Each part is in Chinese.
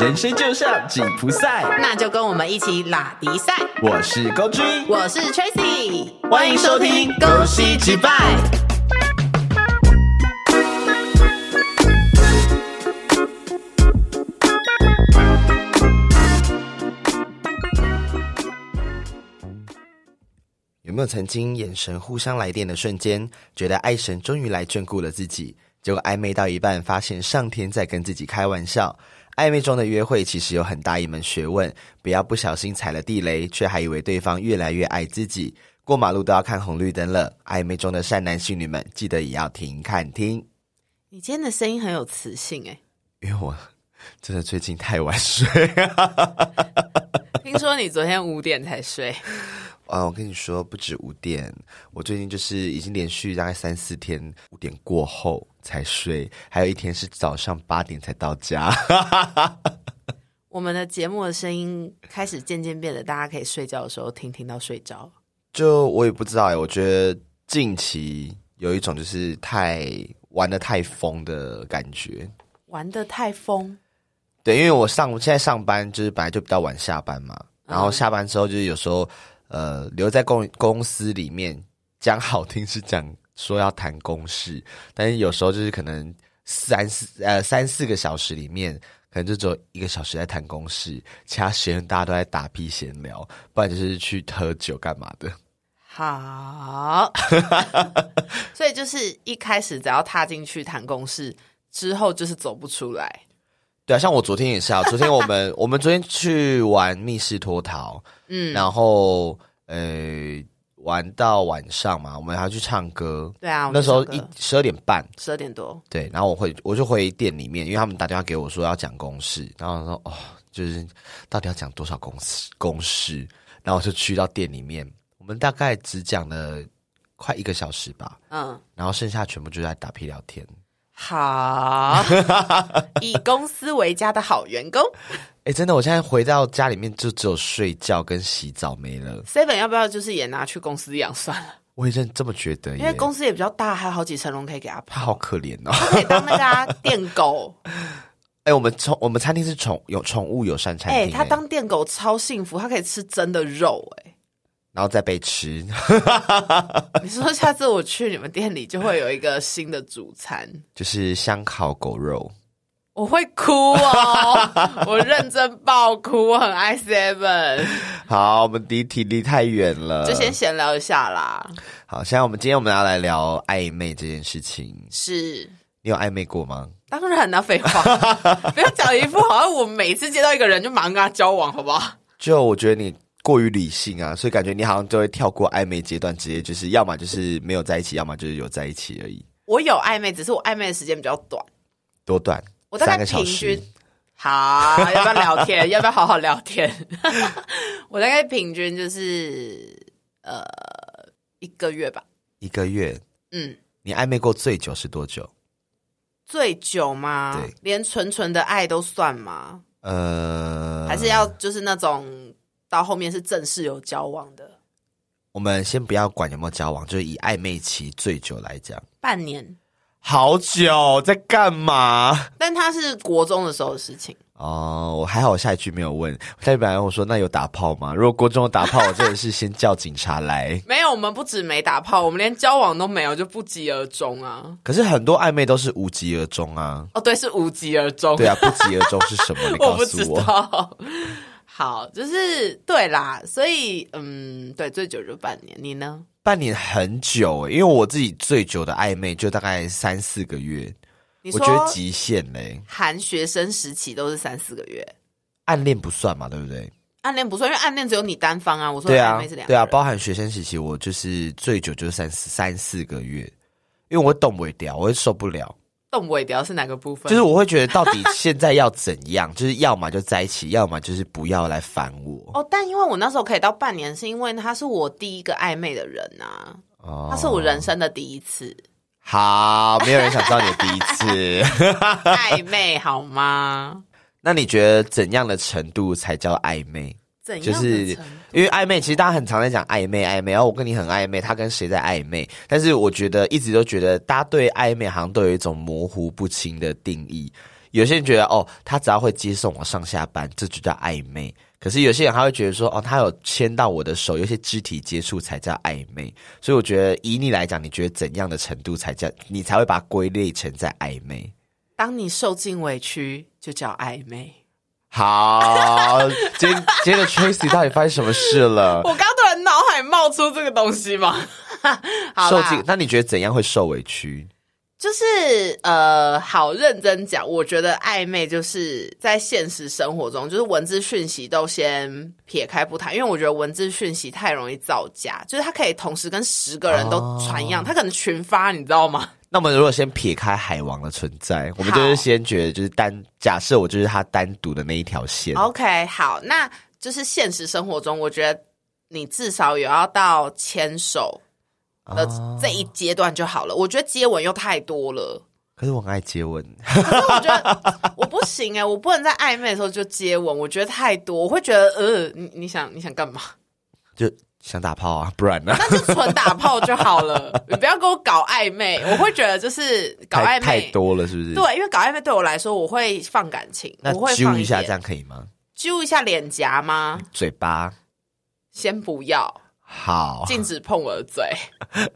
人生就像紧箍赛，那就跟我们一起拉迪赛。我是高君，我是 Tracy，欢迎收听恭恭喜击败。有没有曾经眼神互相来电的瞬间，觉得爱神终于来眷顾了自己？结果暧昧到一半，发现上天在跟自己开玩笑。暧昧中的约会其实有很大一门学问，不要不小心踩了地雷，却还以为对方越来越爱自己。过马路都要看红绿灯了，暧昧中的善男信女们，记得也要停看听，你今天的声音很有磁性哎，因为我真的最近太晚睡。听说你昨天五点才睡，啊，我跟你说，不止五点，我最近就是已经连续大概三四天五点过后才睡，还有一天是早上八点才到家。我们的节目的声音开始渐渐变得，大家可以睡觉的时候听听到睡着。就我也不知道哎，我觉得近期有一种就是太玩的太疯的感觉。玩的太疯，对，因为我上现在上班就是本来就比较晚下班嘛，然后嗯下班之后就是有时候呃留在公公司里面，讲好听是讲说要谈公事，但是有时候就是可能三四呃三四个小时里面，可能就只有一个小时在谈公事，其他时间大家都在打屁闲聊，不然就是去喝酒干嘛的。好，所以就是一开始只要踏进去谈公事，之后就是走不出来。对啊，像我昨天也是啊，昨天我们 我们昨天去玩密室脱逃，嗯，然后呃玩到晚上嘛，我们还要去唱歌。对啊，那时候一十二点半，十二点多，对，然后我会我就回店里面，因为他们打电话给我说要讲公事，然后我说哦，就是到底要讲多少公事公事，然后我就去到店里面，我们大概只讲了快一个小时吧，嗯，然后剩下全部就在打屁聊天。好，以公司为家的好员工哎，真的，我现在回到家里面就只有睡觉跟洗澡没了，，seven 要不要就是也拿去公司养算了？我也真这么觉得耶，因为公司也比较大，还有好几层楼可以给他他跑，好可怜哦。可以当那个啊 电狗。哎、我们宠我们餐厅是宠有宠物友善餐哎、厅、他当电狗超幸福，他可以吃真的肉、然后再被吃，哎，你说下次我去你们店里就会有一个新的主餐，就是香烤狗肉。我会哭哦，我认真爆哭，我很爱 Seven，好，我们离题离太远了，就先闲聊一下啦。好。现在我们今天我们要来聊暧昧这件事情，是，你有暧昧过吗？当然啦，废话，不要讲一副好像我每次接到一个人就马上跟他交往，好不好？就我觉得你过于理性啊，所以感觉你好像就会跳过暧昧阶段，直接就是要么就是没有在一起，要么就是有在一起而已。我有暧昧，只是我暧昧的时间比较短，多短？我大概平均。好，要不要聊天？要不要好好聊天？我大概平均就是呃一个月吧。一个月。嗯，你暧昧过最久是多久？最久吗对？连纯纯的爱都算吗？呃，还是要就是那种到后面是正式有交往的？我们先不要管有没有交往，就是以暧昧期最久来讲，半年，好久在干嘛？但他是国中的时候的事情。哦，我还好，我下一句没有问。我下一句本来我说那有打炮吗？如果国中有打炮，我真的是先叫警察来。没有，我们不止没打炮，我们连交往都没有，就不疾而终啊！可是很多暧昧都是无疾而终啊。哦，对，是无疾而终。对啊，不疾而终是什么？你我不知告诉我。道。好，就是对啦，所以嗯，对，最久就半年。你呢？半年很久欸，因为我自己最久的暧昧就大概三四个月，我觉得极限嘞。含学生时期都是三四个月，暗恋不算嘛，对不对？暗恋不算，因为暗恋只有你单方啊。我说对啊的暧昧是两，个对啊，包含学生时期，我就是最久就是三四三四个月，因为我会动不掉，我会受不了。动尾雕是哪个部分？就是我会觉得到底现在要怎样，就是要么就在一起，要么就是不要来烦我。哦，但因为我那时候可以到半年，是因为他是我第一个暧昧的人啊，哦他是我人生的第一次好，没有人想知道你的第一次。暧昧，好吗？那你觉得怎样的程度才叫暧昧？怎样的就是程度因为暧昧，其实大家很常在讲暧昧，暧昧，然后我跟你很暧昧，他跟谁在暧昧？但是我觉得一直都觉得大家对暧昧好像都有一种模糊不清的定义。有些人觉得哦，他只要会接送我上下班，这就叫暧昧。可是有些人还会觉得说，哦，他有牵到我的手，有些肢体接触才叫暧昧。所以我觉得，以你来讲，你觉得怎样的程度才叫你才会把它归类成在暧昧？当你受尽委屈，就叫暧昧。好，今今天的 Tracy 到底发生什么事了？我刚突然脑海冒出这个东西嘛，好啦受尽，那你觉得怎样会受委屈？就是呃，好认真讲，我觉得暧昧就是在现实生活中，就是文字讯息都先撇开不谈，因为我觉得文字讯息太容易造假，就是他可以同时跟十个人都传一样，它可能群发，你知道吗？那我们如果先撇开海王的存在，我们就是先觉得就是单假设我就是他单独的那一条线。OK，好，那就是现实生活中，我觉得你至少有要到牵手的这一阶段就好了。我觉得接吻又太多了。可是我很爱接吻，可是我觉得我不行哎、我不能在暧昧的时候就接吻，我觉得太多，我会觉得呃，你你想你想干嘛？就想打炮啊，不然呢？那就纯打炮就好了，你不要跟我搞暧昧，我会觉得就是搞太暧昧。太多了，是不是？。对，因为搞暧昧对我来说，我会放感情，那我会揪一下，这样可以吗？揪一下脸颊吗？嘴巴先不要，好，禁止碰我的嘴，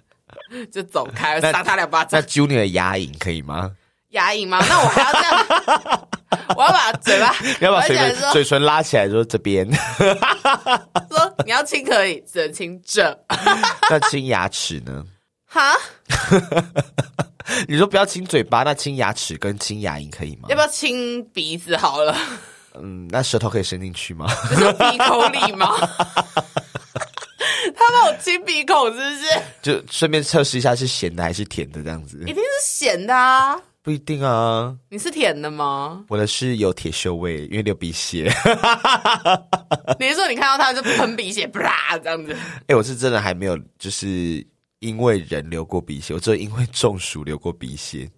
就走开，那扇他两巴那掌。揪你的牙龈可以吗？牙龈吗？那我还要这样，我要把嘴巴，你要把嘴唇嘴唇拉起来，说这边，说你要亲可以，只能亲这。那亲牙齿呢？哈，你说不要亲嘴巴，那亲牙齿跟亲牙龈可以吗要？不要亲鼻子好了？嗯，那舌头可以伸进去吗？鼻孔里吗？他帮我清鼻孔是不是？就顺便测试一下是咸的还是甜的，这样子一定是咸的啊！不一定啊。你是甜的吗？我的是有铁锈味，因为流鼻血。你是说你看到他就喷鼻血，啪这样子？哎、我是真的还没有，就是因为人流过鼻血，我只有因为中暑流过鼻血。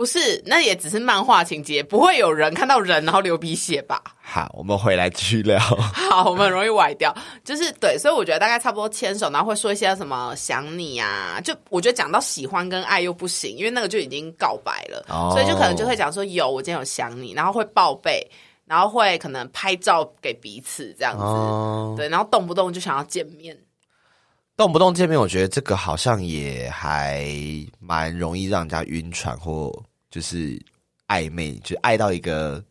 不是，那也只是漫画情节，不会有人看到人然后流鼻血吧？好，我们回来继续聊。好，我们很容易歪掉，就是对，所以我觉得大概差不多牵手，然后会说一些什么想你啊，就我觉得讲到喜欢跟爱又不行，因为那个就已经告白了，哦。所以就可能就会讲说有，我今天有想你，然后会报备，然后会可能拍照给彼此这样子，哦，对，然后动不动就想要见面，动不动见面，我觉得这个好像也还蛮容易让人家晕船或就是暧昧，就爱到一个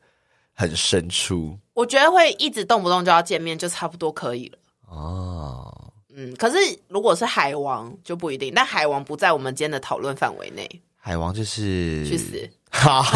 很深处我觉得会一直动不动就要见面，就差不多可以了。哦。嗯，可是如果是海王就不一定，但海王不在我们今天的讨论范围内，海王就是去死！好，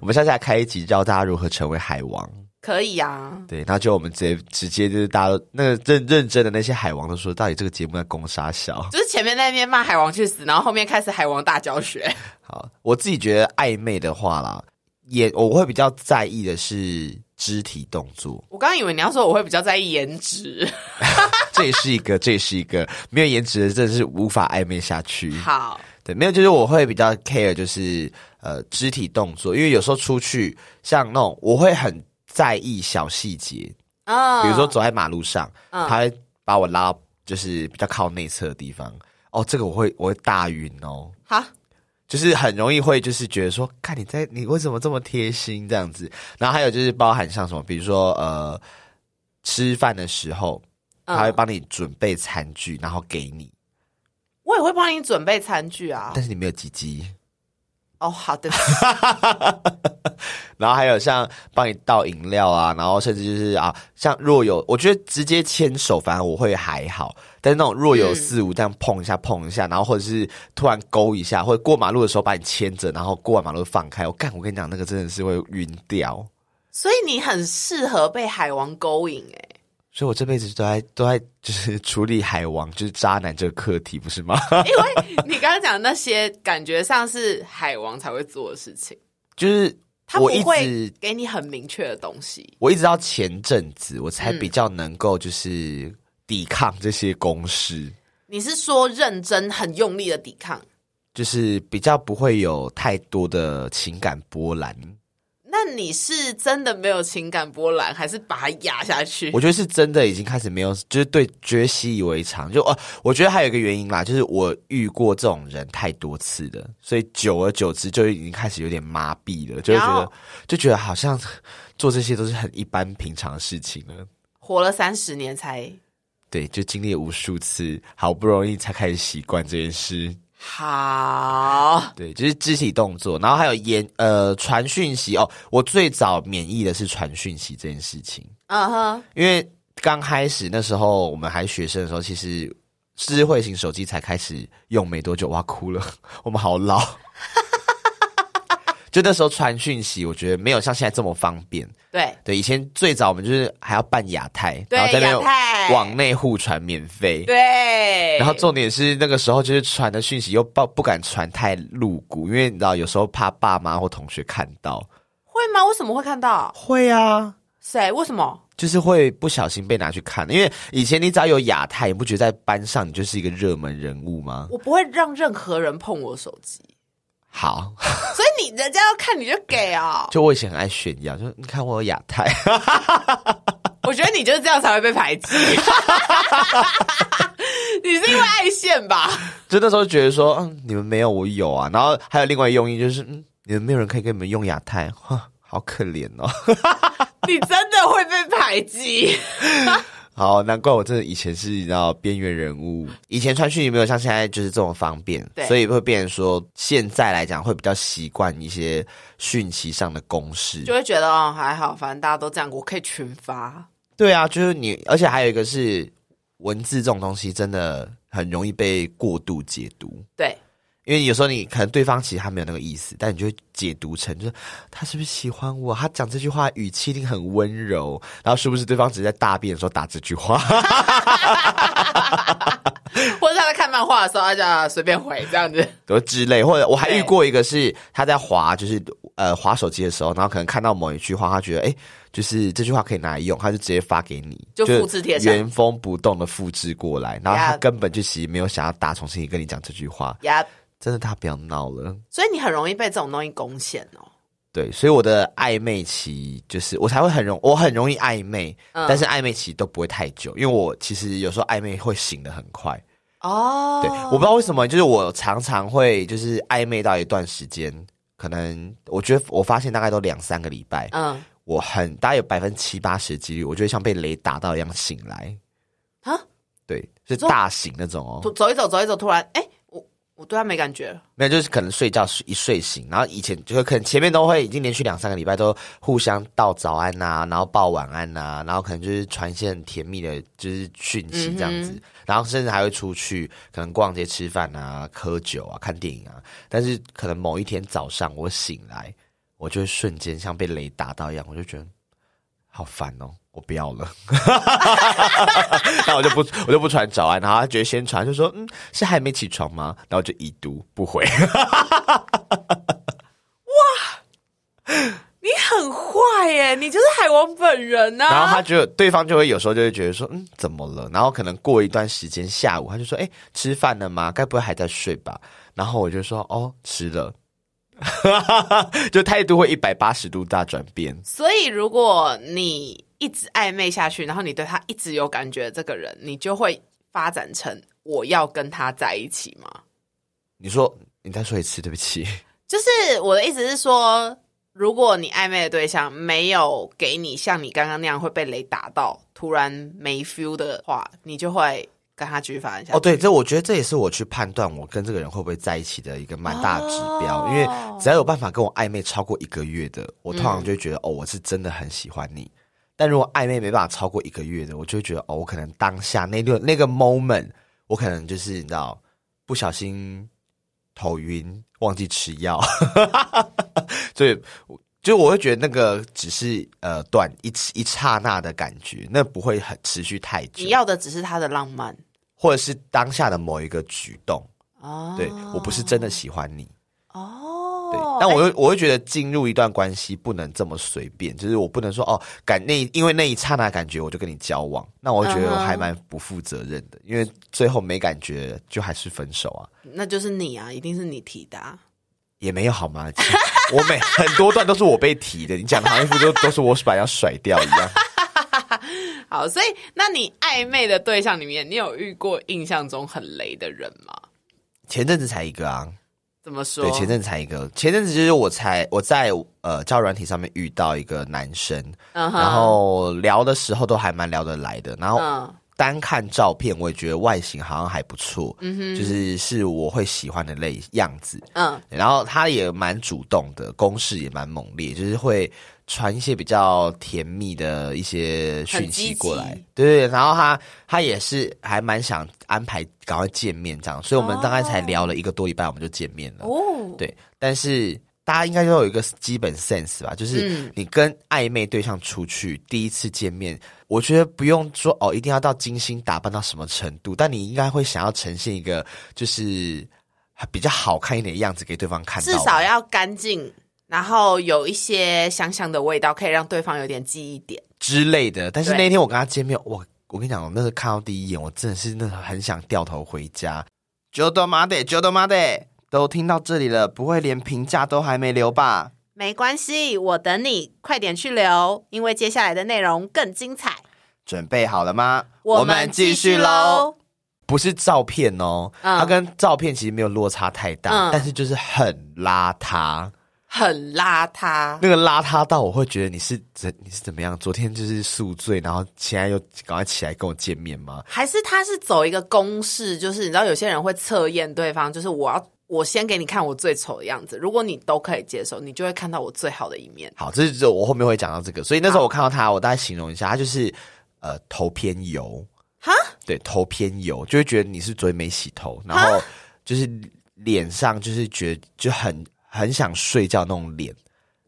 我们下次来开一集教大家如何成为海王。可以啊，对，然后就我们直接直接就是大家都那个认认真的那些海王都说，到底这个节目在攻杀小。就是前面那边骂海王去死，然后后面开始海王大教学。好，我自己觉得暧昧的话啦，也我会比较在意的是肢体动作，我刚刚以为你要说我会比较在意颜值。这也是一个，这也是一个没有颜值的，真的是无法暧昧下去。好，对，没有，就是我会比较 care，就是呃肢体动作，因为有时候出去像那种，我会很在意小细节，啊，比如说走在马路上，嗯。他会把我拉到就是比较靠内侧的地方，哦，这个我会我会大晕哦。好，就是很容易会就是觉得说，看你在你为什么这么贴心这样子，然后还有就是包含像什么，比如说呃吃饭的时候，嗯。他会帮你准备餐具，然后给你，我也会帮你准备餐具啊。但是你没有鸡鸡，哦，好的，然后还有像帮你倒饮料啊，然后甚至就是啊，像若有，我觉得直接牵手反而我会还好，但是那种若有嗯似无这样碰一下碰一下，然后或者是突然勾一下，或者过马路的时候把你牵着，然后过完马路放开，我干，我跟你讲，那个真的是会晕掉。所以你很适合被海王勾引哎。所以我这辈子都在都在就是 处理海王就是渣男这个课题，不是吗？因为你刚刚讲的那些，感觉上是海王才会做的事情，就是他不会给你很明确的东西。我一直到前阵子我才嗯比较能够就是抵抗这些公式，你是说认真、很用力的抵抗？就是比较不会有太多的情感波澜。那那你是真的没有情感波澜，还是把它压下去？我觉得是真的已经开始没有，就是对，觉得习以为常。就哦，我觉得还有一个原因啦，就是我遇过这种人太多次了，所以久而久之就已经开始有点麻痹了，就会觉得就觉得好像做这些都是很一般平常的事情了。活了三十年才对，就经历无数次，好不容易才开始习惯这件事。好，对，就是肢体动作，然后还有言呃传讯息哦。我最早免疫的是传讯息这件事情，嗯哼，因为刚开始那时候我们还学生的时候，其实智慧型手机才开始用没多久，哇哭了，我们好老。就那时候传讯息，我觉得没有像现在这么方便。对对，以前最早我们就是还要办亚太，然后在那边往内互传免费。对，然后重点是那个时候就是传的讯息又不不敢传太露骨，因为你知道有时候怕爸妈或同学看到。会吗？为什么会看到？会啊，谁？为什么？就是会不小心被拿去看，因为以前你只要有亚太，你不觉得在班上你就是一个热门人物吗？我不会让任何人碰我手机，好，所以你人家要看你就给哦、就我以前很爱炫耀，就你看我有亚太，我觉得你就是这样才会被排挤。你是因为爱现吧？就那时候觉得说，嗯，你们没有我有啊，然后还有另外一个用意就是，嗯，你们没有人可以给你们用亚太，哇，好可怜哦。你真的会被排挤。好，难怪我真的以前是你知道边缘人物，以前传讯也没有像现在就是这么方便对，所以会变成说现在来讲会比较习惯一些讯息上的公式就。会觉得哦还好，反正大家都这样，我可以群发。对啊，就是你，而且还有一个是文字这种东西真的很容易被过度解读。对，因为有时候你可能对方其实他没有那个意思，但你就会解读成就是他是不是喜欢我？他讲这句话语气一定很温柔，然后是不是对方只是在大便的时候打这句话？或者他在看漫画的时候，他就啊随便回这样子。都之类，或者我还遇过一个是他在滑，就是呃滑手机的时候，然后可能看到某一句话，他觉得哎，就是这句话可以拿来用，他就直接发给你，就复制贴上原封不动的复制过来，然后他根本就其实没有想要打重新跟你讲这句话，呀、真的他不要闹了。所以你很容易被这种东西攻陷哦。对，所以我的暧昧期就是我才会很容，我很容易暧昧，嗯但是暧昧期都不会太久，因为我其实有时候暧昧会醒的很快。哦，对，我不知道为什么，就是我常常会就是暧昧到一段时间，可能我觉得我发现大概都两三个礼拜，嗯我很大概有百分之七八十的几率，我觉得像被雷打到一样醒来。啊，对，是说大醒那种哦，走一走走一走，突然哎，我我对他没感觉了。没有，就是可能睡觉一睡醒，然后以前就是可能前面都会已经连续两三个礼拜都互相道早安呐、然后报晚安呐、然后可能就是传一些很甜蜜的，就是讯息这样子，嗯然后甚至还会出去可能逛街、吃饭啊、喝酒啊、看电影啊。但是可能某一天早上我醒来，我就会瞬间像被雷打到一样，我就觉得好烦哦。我不要了，那我就不我就不传早安，然后他觉得先传就说嗯是还没起床吗？然后就已读不回。哇你很坏耶，你就是海王本人呐、然后他就对方就会有时候就会觉得说，嗯，怎么了？然后可能过一段时间，下午他就说，哎，吃饭了吗？该不会还在睡吧？然后我就说，哦，吃了，就态度会一百八十度大转变。所以如果你一直暧昧下去，然后你对他一直有感觉，这个人你就会发展成我要跟他在一起吗？你说，你再说一次，对不起。就是我的意思是说，如果你暧昧的对象没有给你像你刚刚那样会被雷打到，突然没 feel 的话，你就会跟他继续发展下去。哦，对，这我觉得这也是我去判断我跟这个人会不会在一起的一个蛮大的指标，哦因为只要有办法跟我暧昧超过一个月的，我通常就会觉得、哦，我是真的很喜欢你。但如果暧昧没办法超过一个月的，我就会觉得哦，我可能当下那个那个 moment，我可能就是你知道不小心头晕，忘记吃药，所以我就我会觉得那个只是呃短一一刹那的感觉，那不会很持续太久。你。要的只是他的浪漫。或者是当下的某一个举动，哦。对我不是真的喜欢你，但我会我会觉得进入一段关系不能这么随便，就是我不能说哦感那因为那一刹那感觉我就跟你交往，那我会觉得我还蛮不负责任的，因为最后没感觉就还是分手啊，那就是你啊，一定是你提的、啊。也没有好吗？我每很多段都是我被提的，你讲的好像都都是我把人家甩掉一样。好，所以那你暧昧的对象里面，你有遇过印象中很雷的人吗？前阵子才一个啊，怎么说？对，前阵子才一个，前阵子就是我才我在呃交友软体上面遇到一个男生，然后聊的时候都还蛮聊得来的，然后嗯单看照片我也觉得外形好像还不错，嗯哼，就是是我会喜欢的类样子。嗯然后他也蛮主动的，攻势也蛮猛烈，就是会传一些比较甜蜜的一些讯息过来对对。然后他他也是还蛮想安排赶快见面这样，所以我们大概才聊了一个多礼拜，我们就见面了。哦，对，但是大家应该都有一个基本 sense 吧，就是嗯你跟暧昧对象出去第一次见面，我觉得不用说哦，一定要到精心打扮到什么程度，但你应该会想要呈现一个就是比较好看一点的样子给对方看到，至少要干净，然后有一些香香的味道，可以让对方有点记忆点。之类的。但是那天我跟他见面，我我跟你讲，我那时候看到第一眼，我真的是那很想掉头回家。九斗妈的，九斗妈的，都听到这里了，不会连评价都还没留吧？没关系，我等你，快点去留，因为接下来的内容更精彩。准备好了吗？我们继续喽。不是照片哦，嗯它跟照片其实没有落差太大，嗯但是就是很邋遢。很邋遢，那个邋遢到我会觉得你是怎你是怎么样？昨天就是宿醉，然后现在又赶快起来跟我见面吗？还是他是走一个公式，就是你知道有些人会测验对方，就是我要我先给你看我最丑的样子，如果你都可以接受，你就会看到我最好的一面。好，这是我后面会讲到这个，所以那时候我看到他，我大概形容一下，他就是呃头偏油，哈，对，头偏油，就会觉得你是昨天没洗头，然后就是脸上就是觉得就很很想睡觉那种脸。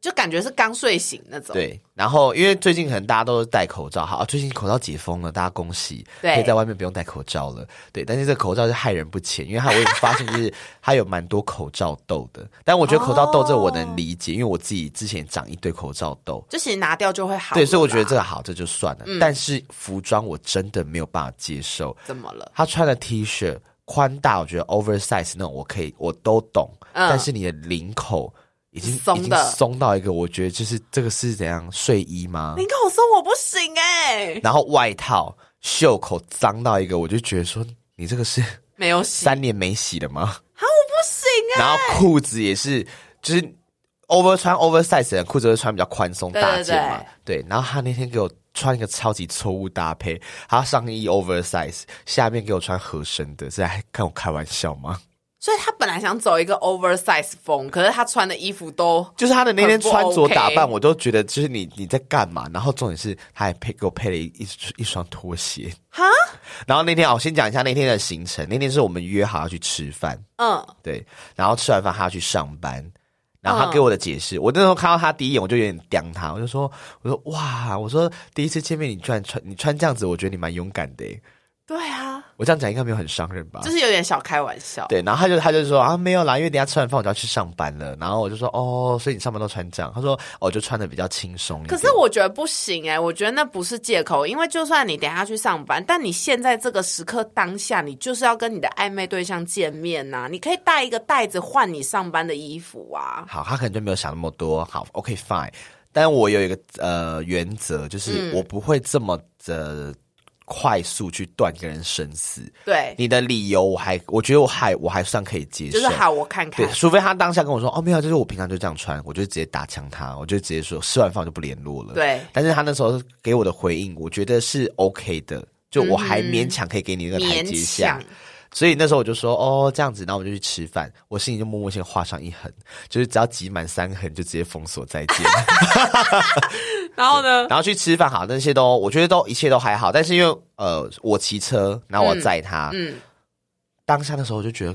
就感觉是刚睡醒那种。，对，然后因为最近可能大家都是戴口罩，好，啊最近口罩解封了，大家恭喜，可以在外面不用戴口罩了。对，但是这个口罩是害人不浅，因为它我也发现就是 它有蛮多口罩痘的，但我觉得口罩痘这我能理解，因为我自己之前长一堆口罩痘。就其实拿掉就会好。对，所以我觉得这个好，这就算了。嗯但是服装我真的没有办法接受。怎么了？他穿的 T 恤宽大，我觉得 oversize 那种我可以，我都懂。嗯但是你的领口已经松的松到一个，我觉得就是这个是怎样睡衣吗？你跟我说我不行哎、然后外套袖口脏到一个，我就觉得说你这个是没有洗，三年没洗的吗？啊，我不行哎、然后裤子也是，就是 over 穿 oversize 的人裤子会穿比较宽松大件嘛，对。然后他那天给我穿一个超级错误搭配，他上衣 oversize，下面给我穿合身的，是在跟我开玩笑吗？所以他本来想走一个 oversize 风，可是他穿的衣服都就是他的那天穿着打扮，我都觉得就是你你在干嘛？然后重点是他还配给我配了一一一双拖鞋。哈，然后那天啊我先讲一下那天的行程。那天是我们约好要去吃饭，嗯，对，然后吃完饭他要去上班。然后他给我的解释，我那时候看到他第一眼，我就有点刁他，我就说，我说哇，我说第一次见面你居然穿你穿这样子，我觉得你蛮勇敢的。对啊，我这样讲应该没有很伤人吧？就是有点小开玩笑。对，然后他就他就说啊没有啦，因为等下吃完饭我就要去上班了。然后我就说哦，所以你上班都穿这样？他说哦，就穿的比较轻松。可是我觉得不行哎、我觉得那不是借口，因为就算你等下去上班，但你现在这个时刻当下，你就是要跟你的暧昧对象见面呐、你可以带一个袋子换你上班的衣服啊。好，他可能就没有想那么多。好，OK fine。但我有一个呃原则，就是嗯我不会这么的快速去断一个人生死。对，你的理由我还我觉得我还我还算可以接受。就是好，我看看对，。除非他当下跟我说哦没有，就是我平常就这样穿，我就直接打枪他，我就直接说吃完饭我就不联络了。，对，但是他那时候给我的回应，我觉得是 OK 的，就我还勉强可以给你那个台阶勉下。强。所以那时候我就说哦这样子，然后我们就去吃饭，我心里就默默先画上一横，就是只要挤满三横就直接封锁再见。然后呢？然后去吃饭，好，那些都我觉得都一切都还好，但是因为呃我骑车，然后我载他，嗯，当下的时候我就觉得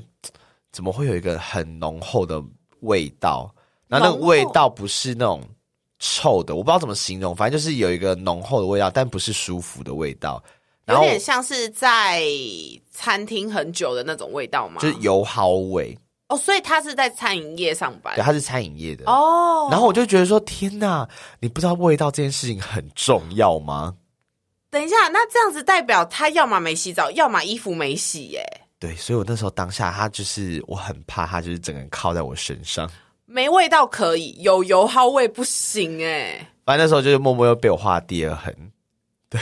怎么会有一个很浓厚的味道，然后那个味道不是那种臭的，我不知道怎么形容，反正就是有一个浓厚的味道，但不是舒服的味道，有点像是在餐厅很久的那种味道吗？就是油耗味，哦，所以他是在餐饮业上班对，他是餐饮业的。哦。然后我就觉得说，天哪！你不知道味道这件事情很重要吗？等一下，那这样子代表他要么没洗澡，要么衣服没洗耶。对，所以我那时候当下，他就是我很怕他就是整个人靠在我身上。没味道可以，有油耗味不行哎、反正那时候就是默默又被我画第二痕，对，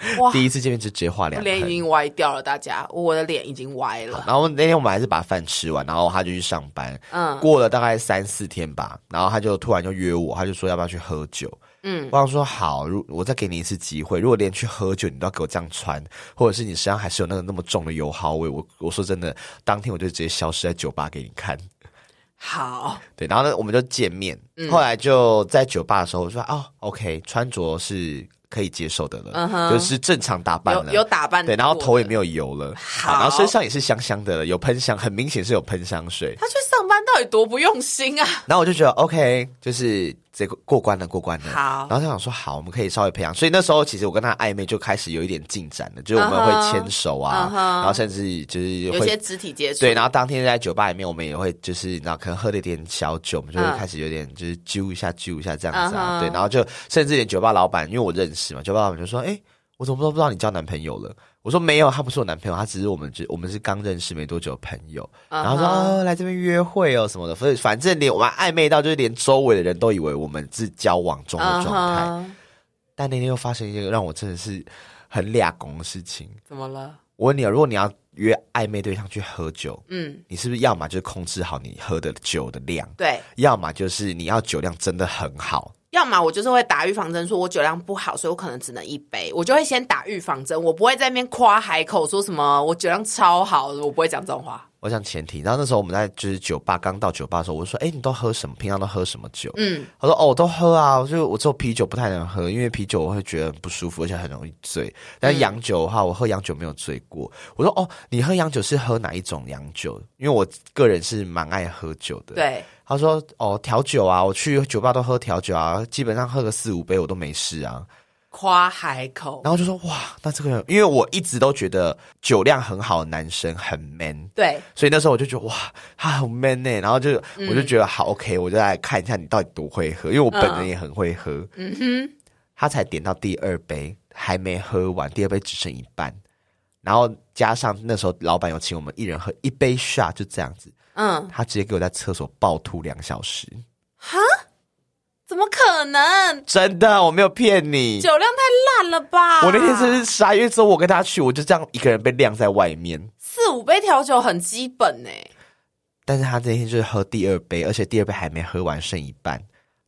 哇，第一次见面就直接画我两。脸已经歪掉了，大家，我的脸已经歪了。然后那天我们还是把饭吃完，然后他就去上班。嗯过了大概三四天吧，然后他就突然就约我，他就说要不要去喝酒。嗯，我想说好，如我再给你一次机会，如果连去喝酒你都要给我这样穿，或者是你身上还是有那个那么重的油耗味，我我说真的，当天我就直接消失在酒吧给你看。好，对，然后呢，我们就见面，嗯后来就在酒吧的时候我说哦，OK，穿着是可以接受的了，就是正常打扮了，有有打扮对，然后头也没有油了，好然后身上也是香香的了，有喷香，很明显是有喷香水。他去上班到底多不用心啊？然后我就觉得 OK，就是这个过关了，过关了。好然后他想说好，我们可以稍微培养。所以那时候其实我跟他暧昧就开始有一点进展了，就是我们会牵手啊然后甚至就是会有一些肢体接触，对，然后当天在酒吧里面，我们也会就是然后，可能喝了一点小酒，我们就会嗯开始有点就是揪一下揪一下这样子啊。对，然后就甚至连酒吧老板，因为我认识嘛，酒吧老板就说：“哎、我怎么都不知道你交男朋友了？”我说：“没有，他不是我男朋友，他只是我们就我们是刚认识没多久的朋友。然后说：“哦，来这边约会哦什么的。”所以反正连我们暧昧到，就是连周围的人都以为我们是交往中的嗯状态。哼，但那天又发生一件让我真的是很俩公的事情。怎么了？我问你啊，如果你要约暧昧对象去喝酒，嗯，你是不是要么就是控制好你喝的酒的量，对，要么就是你要酒量真的很好。要么我就是会打预防针，说我酒量不好，所以我可能只能一杯，我就会先打预防针，我不会在那边夸海口说什么我酒量超好，我不会讲这种话。我想前提，然后那时候我们在就是酒吧刚到酒吧的时候，我就说：“哎、你都喝什么？平常都喝什么酒？”嗯，他说：“哦，我都喝啊，我就我只有啤酒不太能喝，因为啤酒我会觉得很不舒服，而且很容易醉。但是洋酒的话，我喝洋酒没有醉过。”我说：“哦，你喝洋酒是喝哪一种洋酒？因为我个人是蛮爱喝酒的。”对，他说：“哦，调酒啊，我去酒吧都喝调酒啊，基本上喝个四五杯我都没事啊。”夸海口，然后就说哇，那这个人，因为我一直都觉得酒量很好的男生很 man，对，所以那时候我就觉得哇，他很 man 呢、然后就、我就觉得好 OK，我就来看一下你到底多会喝，因为我本人也很会喝。嗯。哼，他才点到第二杯，还没喝完，第二杯只剩一半，然后加上那时候老板有请我们一人喝一杯 shot，就这样子，嗯，他直接给我在厕所暴吐两小时，怎么可能？真的，我没有骗你。酒量太烂了吧！我那天真是傻，因为之后我跟他去，我就这样一个人被晾在外面。四五杯调酒很基本呢、但是他那天就是喝第二杯，而且第二杯还没喝完，剩一半，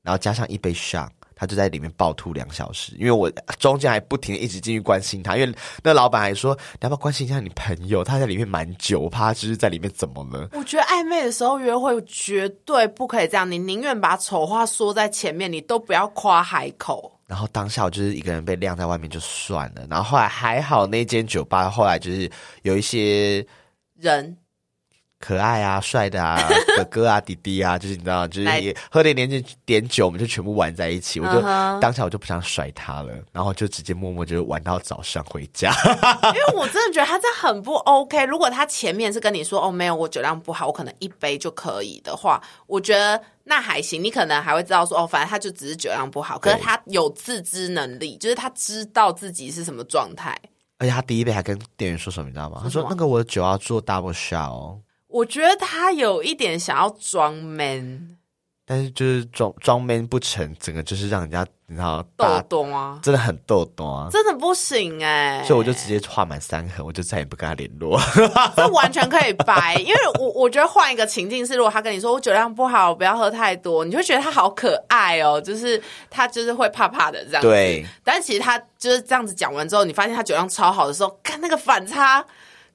然后加上一杯 shot，他就在里面暴吐两小时。因为我中间还不停地一直进去关心他，因为那老板还说你要不要关心一下你朋友，他在里面蛮久，我怕他就是在里面怎么了。我觉得暧昧的时候约会绝对不可以这样，你宁愿把丑话说在前面，你都不要夸海口。然后当下我就是一个人被晾在外面就算了，然后后来还好那间酒吧后来就是有一些人可爱啊、帅的啊、哥哥啊、弟弟啊，就是你知道，就是喝点点点酒，我们就全部玩在一起。我就、当下我就不想甩他了，然后就直接默默就玩到早上回家。因为我真的觉得他这很不 OK。如果他前面是跟你说哦没有我酒量不好，我可能一杯就可以的话，我觉得那还行。你可能还会知道说哦，反正他就只是酒量不好，可是他有自知能力，就是他知道自己是什么状态。而且他第一杯还跟店员说什么，你知道吗？他说那个我的酒要做 double shot 哦，我觉得他有一点想要装 man 但是就是装装 man 不成，整个就是让人家你知道豆大豆啊，真的很逗懂啊。真的不行哎、所以我就直接画满三横，我就再也不跟他联络。这完全可以掰，因为我我觉得换一个情境是，如果他跟你说我酒量不好，不要喝太多，你就会觉得他好可爱哦，就是他就是会怕怕的这样子。对，但其实他就是这样子讲完之后，你发现他酒量超好的时候，看那个反差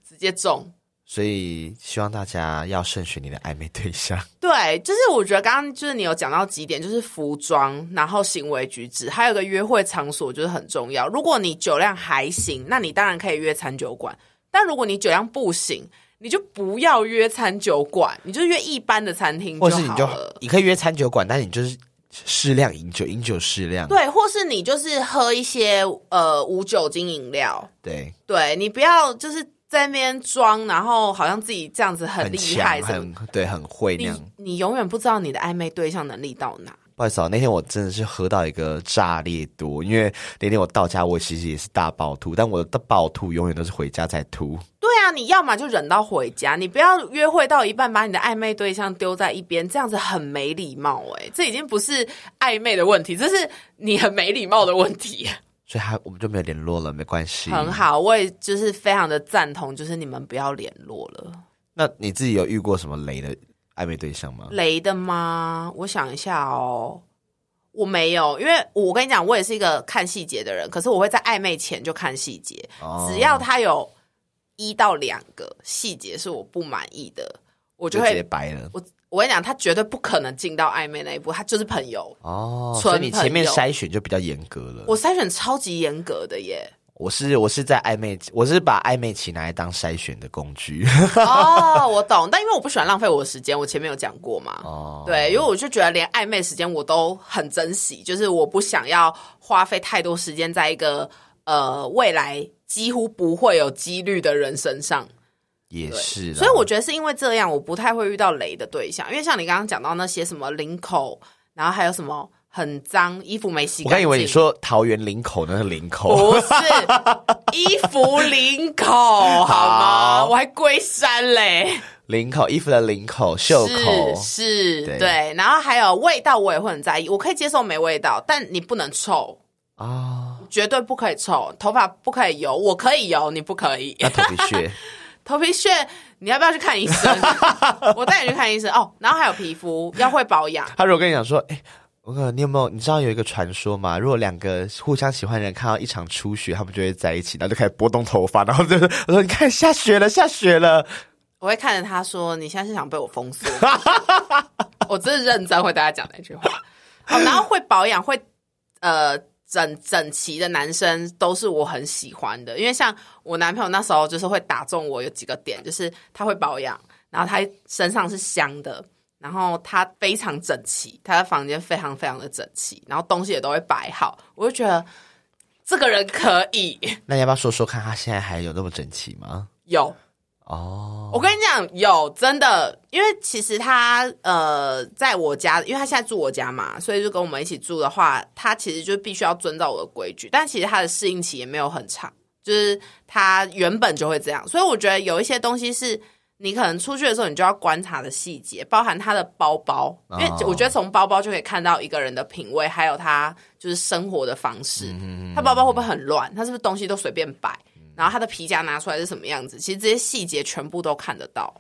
直接中。所以希望大家要慎选你的暧昧对象。对，就是我觉得刚刚就是你有讲到几点，就是服装，然后行为举止，还有个约会场所就是很重要。如果你酒量还行，那你当然可以约餐酒馆；但如果你酒量不行，你就不要约餐酒馆，你就约一般的餐厅或是你就。你可以约餐酒馆，但你就是适量饮酒，饮酒适量。对，或是你就是喝一些呃无酒精饮料，对，对你不要就是在那边装，然后好像自己这样子很厉，害什么很对，很会那你样。你永远不知道你的暧昧对象能力到哪。不好意思啊，那天我真的是喝到一个炸裂多，因为那天我到家，我其实也是大暴吐，但我的暴吐永远都是回家才吐。对啊，你要么就忍到回家，你不要约会到一半把你的暧昧对象丢在一边，这样子很没礼貌哎、这已经不是暧昧的问题，这是你很没礼貌的问题。所以还我们就没有联络了，没关系。很。好，我也就是非常的赞同，就是你们不要联络了。那你自己有遇过什么雷的暧昧对象吗？雷的吗？我想一下哦，我没有，因为我跟你讲，我也是一个看细节的人，可是我会在暧昧前就看细节，哦只要他有一到两个细节是我不满意的，我就就直接会掰了。我我跟你讲，他绝对不可能进到暧昧那一步，他就是朋友。哦，纯所以你前面筛选就比较严格了。我筛选超级严格的耶。我是我是在暧昧，我是把暧昧期拿来当筛选的工具。哦，我懂，但因为我不喜欢浪费我的时间，我前面有讲过嘛。哦，对，因为我就觉得连暧昧时间我都很珍惜，就是我不想要花费太多时间在一个呃未来几乎不会有几率的人身上。也是。所以我觉得是因为这样，我不太会遇到雷的对象，因为像你刚刚讲到那些什么领口，然后还有什么很脏衣服没洗，我刚以为你说桃园领口那个领口，不是衣服领口 好吗？好我还龟山嘞。领口衣服的领口袖口是对，然后还有味道，我也会很在意。我可以接受没味道，但你不能臭，啊，绝对不可以臭。头发不可以油，我可以油，你不可以。那头皮屑 头皮屑，你要不要去看医生？我带你去看医生哦。然后还有皮肤要会保养，他如果跟你讲说，哎、我哥，你有没有？你知道有一个传说吗？如果两个互相喜欢的人看到一场初雪，他们就会在一起，然后就开始拨动头发，然后就我说，你看下雪了，下雪了。我会看着他说：“你现在是想被我封锁？”我真的认真会大家讲那句话。好，然后会保养，会呃整整齐的男生都是我很喜欢的，因为像我男朋友那时候就是会打中我有几个点，就是他会保养，然后他身上是香的，然后他非常整齐，他的房间非常非常的整齐，然后东西也都会摆好，我就觉得这个人可以那你要不要说说看，他现在还有那么整齐吗？有。哦，我跟你讲，有真的，因为其实他呃，在我家，因为他现在住我家嘛，所以就跟我们一起住的话，他其实就必须要遵照我的规矩。但其实他的适应期也没有很长，就是他原本就会这样。所以我觉得有一些东西是你可能出去的时候，你就要观察的细节，包含他的包包，因为哦我觉得从包包就可以看到一个人的品味，还有他就是生活的方式。他包包会不会很乱？他是不是东西都随便摆？然后他的皮夹拿出来是什么样子？其实这些细节全部都看得到。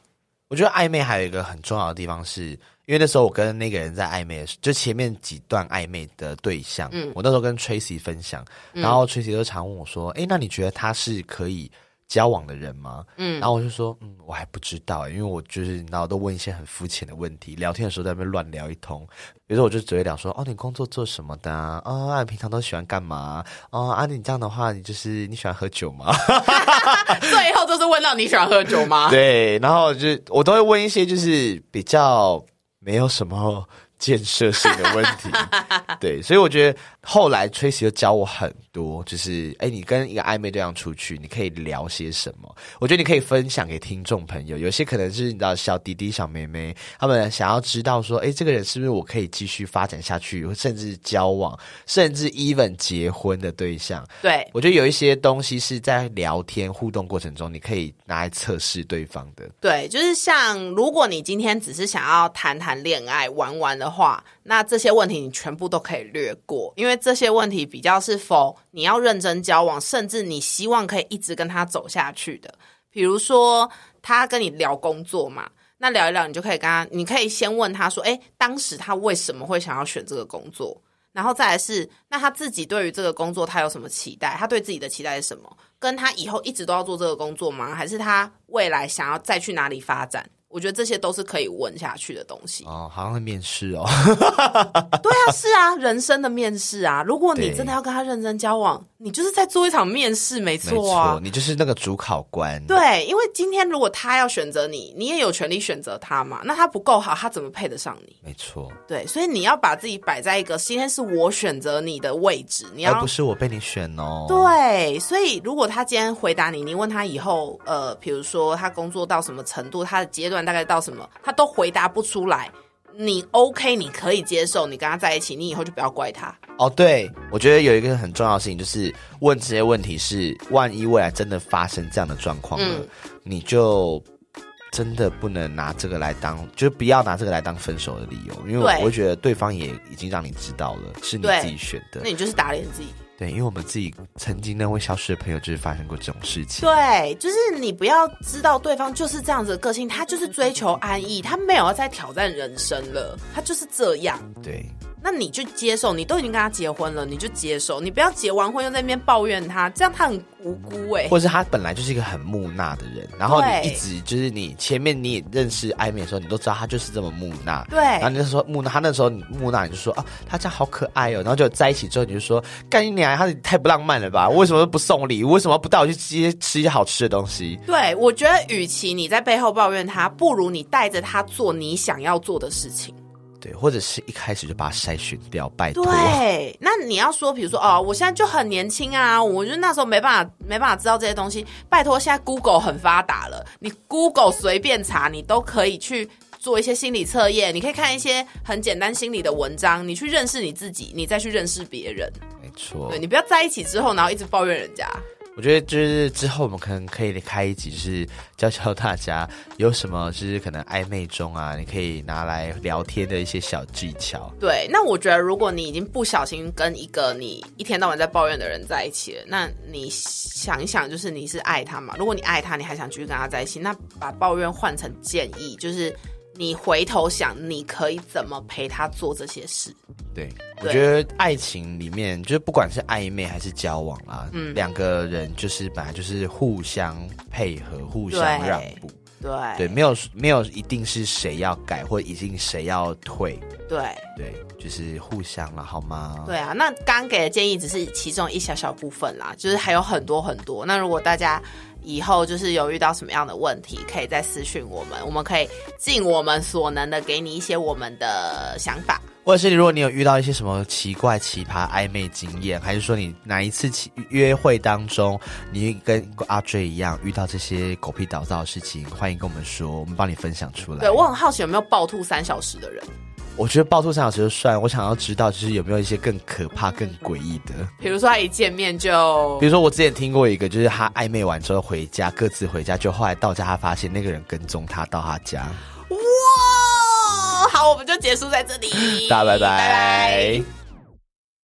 我觉得暧昧还有一个很重要的地方是，因为那时候我跟那个人在暧昧的时候，就前面几段暧昧的对象，嗯我那时候跟 Tracy 分享，然后 Tracy 就常问我说：“哎、那你觉得他是可以交往的人吗？”嗯然后我就说：“嗯，我还不知道，因为我就是然后都问一些很肤浅的问题，聊天的时候在那边乱聊一通。比如说，我就只会聊说：哦，你工作做什么的啊？哦，啊，你平常都喜欢干嘛？哦，啊，你这样的话，你就是你喜欢喝酒吗？” 最后就是问到你喜欢喝酒吗？对，然后就我都会问一些就是比较没有什么建设性的问题。对，所以我觉得后来 Tracy 就教我很多，就是哎，你跟一个暧昧对象出去，你可以聊些什么？我觉得你可以分享给听众朋友，有些可能是你知道小弟弟、小妹妹，他们想要知道说，哎，这个人是不是我可以继续发展下去，甚至交往，甚至 even 结婚的对象。对我觉得有一些东西是在聊天互动过程中，你可以拿来测试对方的。对，就是像如果你今天只是想要谈谈恋爱、玩玩的的话，那这些问题你全部都可以略过，因为这些问题比较是否你要认真交往，甚至你希望可以一直跟他走下去的。比如说，他跟你聊工作嘛，那聊一聊，你就可以跟他，你可以先问他说：“诶，当时他为什么会想要选这个工作？”然后再来是，那他自己对于这个工作他有什么期待？他对自己的期待是什么？跟他以后一直都要做这个工作吗？还是他未来想要再去哪里发展？我觉得这些都是可以问下去的东西。哦，好像在面试哦。对啊，是啊，人生的面试啊，如果你真的要跟他认真交往，你就是在做一场面试，没没错啊。错，你就是那个主考官。对，因为今天如果他要选择你，你也有权利选择他嘛。那他不够好，他怎么配得上你？没错，对，所以你要把自己摆在一个今天是我选择你的位置，你要而不是我被你选哦。对，所以如果他今天回答你，你问他以后，呃，比如说他工作到什么程度，他的阶段大概到什么，他都回答不出来，你 OK，你可以接受，你跟他在一起，你以后就不要怪他。哦，对，我觉得有一个很重要的事情，就是问这些问题是，万一未来真的发生这样的状况了，嗯你就真的不能拿这个来当，就是不要拿这个来当分手的理由，因为我会觉得对方也已经让你知道了，是你自己选的那。你就是打脸自己。对，因为我们自己曾经那位消失的朋友就是发生过这种事情。对，就是你不要知道对方就是这样子的个性，他就是追求安逸，他没有要再挑战人生了，他就是这样。对，那你就接受，你都已经跟他结婚了，你就接受，你不要结完婚又在那边抱怨他，这样他很无辜哎、或是他本来就是一个很木讷的人，然后你一直就是你前面你也认识暧昧的时候，你都知道他就是这么木讷。对然后你就说木讷，他那时候你木讷，你就说啊，他这样好可爱哦。然后就在一起之后，你就说干你娘，他太不浪漫了吧？为什么不送礼物？为什么不带我去吃吃一些好吃的东西？对，我觉得与其你在背后抱怨他，不如你带着他做你想要做的事情。对，或者是一开始就把它筛选掉，拜托。对，那你要说，比如说哦，我现在就很年轻啊，我就那时候没办法没办法知道这些东西。拜托，现在 Google 很发达了，你 Google 随便查，你都可以去做一些心理测验，你可以看一些很简单心理的文章，你去认识你自己，你再去认识别人。没错对，你不要在一起之后，然后一直抱怨人家。我觉得就是之后我们可能可以开一集，就是教教大家有什么就是可能暧昧中啊，你可以拿来聊天的一些小技巧。对，那我觉得如果你已经不小心跟一个你一天到晚在抱怨的人在一起了，那你想一想，就是你是爱他嘛？如果你爱他，你还想继续跟他在一起，那把抱怨换成建议，就是你回头想，你可以怎么陪他做这些事？对，我觉得爱情里面，就是不管是暧昧还是交往啦，嗯，两个人就是本来就是互相配合、互相让步，对对，没有没有一定是谁要改或一定谁要退，对对，就是互相了，好吗？对啊！那刚给的建议只是其中一小小部分啦，就是还有很多很多。那如果大家以后就是有遇到什么样的问题，可以再私讯我们，我们可以尽我们所能的给你一些我们的想法。或者是你如果你有遇到一些什么奇怪、奇葩暧昧经验，还是说你哪一次奇约会当中，你跟阿追一样遇到这些狗屁倒灶的事情，欢迎跟我们说，我们帮你分享出来。对我很好奇有没有暴吐三小时的人，我觉得暴吐三小时就算，我想要知道就是有没有一些更可怕、更诡异的。比如说他一见面就比如说我之前听过一个，就是他暧昧完之后回家，各自回家，就后来到家他发现那个人跟踪他到他家。哇，好，我们就结束在这里，大家拜拜。拜拜